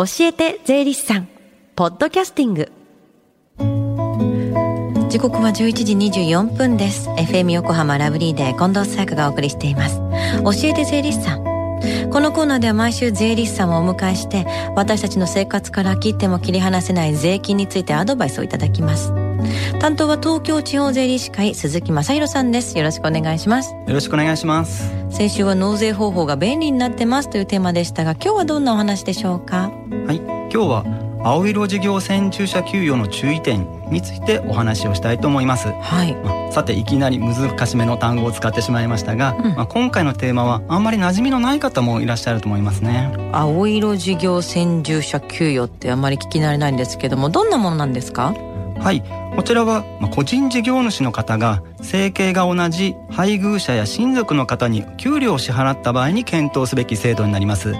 教えて税理士さん。ポッドキャスティング。時刻は11時24分です。FM 横浜ラブリーで近藤沙耶香がお送りしています。教えて税理士さん。このコーナーでは毎週税理士さんをお迎えして私たちの生活から切っても切り離せない税金についてアドバイスをいただきます。担当は東京地方税理士会鈴木正弘さんです。よろしくお願いします。よろしくお願いします。先週は納税方法が便利になってますというテーマでしたが今日はどんなお話でしょうか？はい。今日は青色事業専駐車給与の注意点についてお話をしたいと思います、はい。まあ、さていきなり難しめの単語を使ってしまいましたが、うん、まあ、今回のテーマはあんまり馴染みのない方もいらっしゃると思いますね。青色事業専従車給与ってあんまり聞き慣れないんですけどもどんなものなんですか？はい。こちらは個人事業主の方が生計が同じ配偶者や親族の方に給料を支払った場合に検討すべき制度になります、うん、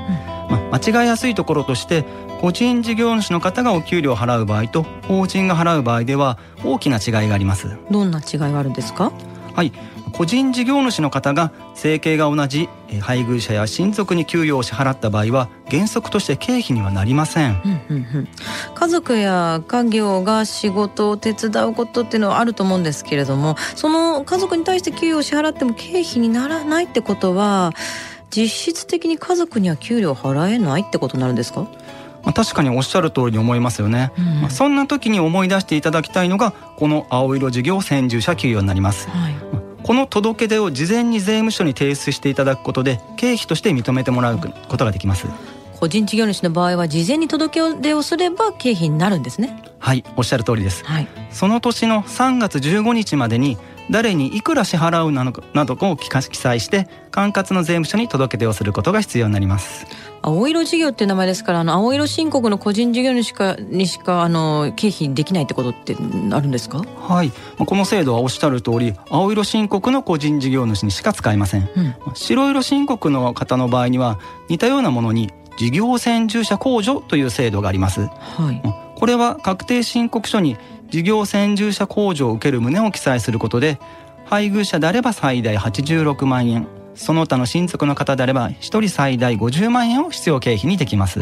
まあ、間違いやすいところとして個人事業主の方がお給料を払う場合と法人が払う場合では大きな違いがあります。どんな違いがあるんですか？はい。個人事業主の方が生計が同じ配偶者や親族に給与を支払った場合は原則として経費にはなりません、うんうんうん、家族や家業が仕事を手伝うことっていうのはあると思うんですけれどもその家族に対して給与を支払っても経費にならないってことは実質的に家族には給料払えないってことになるんですか？まあ、確かにおっしゃる通りに思いますよね、うん、まあ、そんな時に思い出していただきたいのがこの青色事業専従者給与になります、はい、この届け出を事前に税務署に提出していただくことで経費として認めてもらうことができます。個人事業主の場合は事前に届け出をすれば経費になるんですね。はいおっしゃる通りです、はい、その年の3月15日までに誰にいくら支払うなのかなどを記載して管轄の税務署に届け出をすることが必要になります。青色事業っていう名前ですからあの青色申告の個人事業主かにしかあの経費できないってことってあるんですか？はい。この制度はおっしゃる通り青色申告の個人事業主にしか使えません、うん、白色申告の方の場合には似たようなものに事業専従者控除という制度があります、はい、これは確定申告書に事業専従者控除を受ける旨を記載することで配偶者であれば最大86万円その他の親族の方であれば1人最大50万円を必要経費にできます。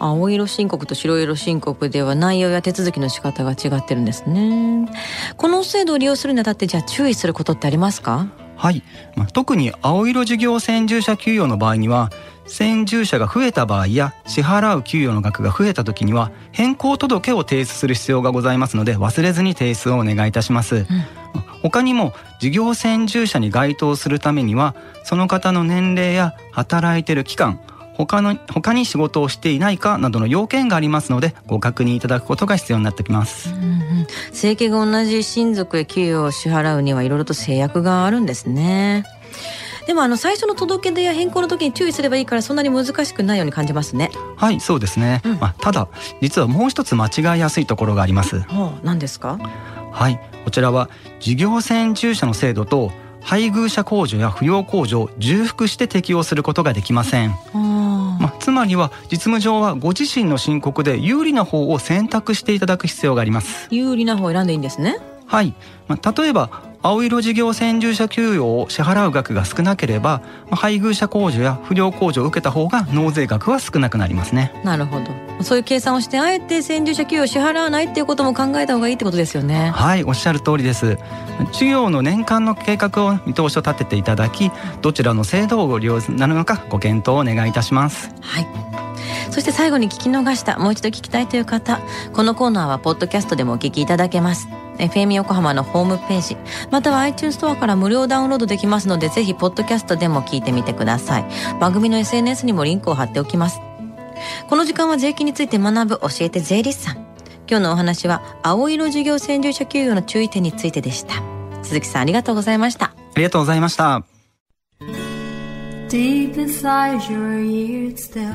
青色申告と白色申告では内容や手続きの仕方が違ってるんですね。この制度を利用するにあたってじゃあ注意することってありますか？はい、まあ、特に青色事業専従者給与の場合には先住者が増えた場合や支払う給与の額が増えた時には変更届を提出する必要がございますので忘れずに提出をお願いいたします、うん、他にも事業先住者に該当するためにはその方の年齢や働いている期間他の他に仕事をしていないかなどの要件がありますのでご確認いただくことが必要になってきます、うんうん、生計が同じ親族へ給与を支払うにはいろいろと制約があるんですね。でもあの最初の届け出や変更の時に注意すればいいからそんなに難しくないように感じますね。はいそうですね、うん、まあ、ただ実はもう一つ間違いやすいところがあります、はあ、何ですか？はい。こちらは事業専従者の制度と配偶者控除や扶養控除を重複して適用することができません。まあ、つまりは実務上はご自身の申告で有利な方を選択していただく必要があります。有利な方を選んでいいんですね。はい、まあ、例えば青色事業専従者給与を支払う額が少なければ、まあ、配偶者控除や不良控除を受けた方が納税額は少なくなりますね。なるほど。そういう計算をしてあえて専従者給与を支払わないっていうことも考えた方がいいってことですよね。はいおっしゃる通りです。事業の年間の計画を見通しを立てていただきどちらの制度をご利用なるのかご検討をお願いいたします。はいそして最後に聞き逃したもう一度聞きたいという方このコーナーはポッドキャストでもお聞きいただけます。FM 横浜のホームページまたは iTunes ストアから無料ダウンロードできますのでぜひポッドキャストでも聞いてみてください。番組の SNS にもリンクを貼っておきます。この時間は税金について学ぶ教えて税理士さん。今日のお話は青色事業専従者給与の注意点についてでした。鈴木さんありがとうございました。ありがとうございました。Deep inside your ears still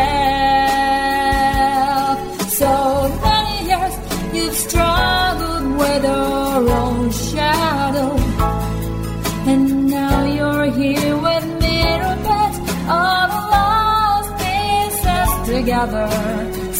Together.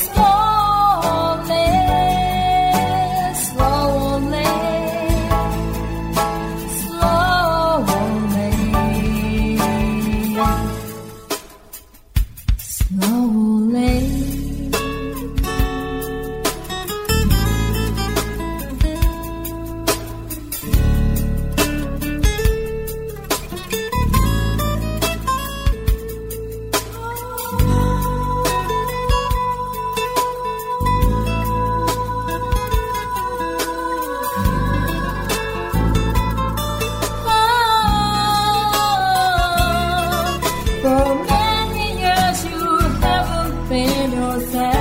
spin yourself.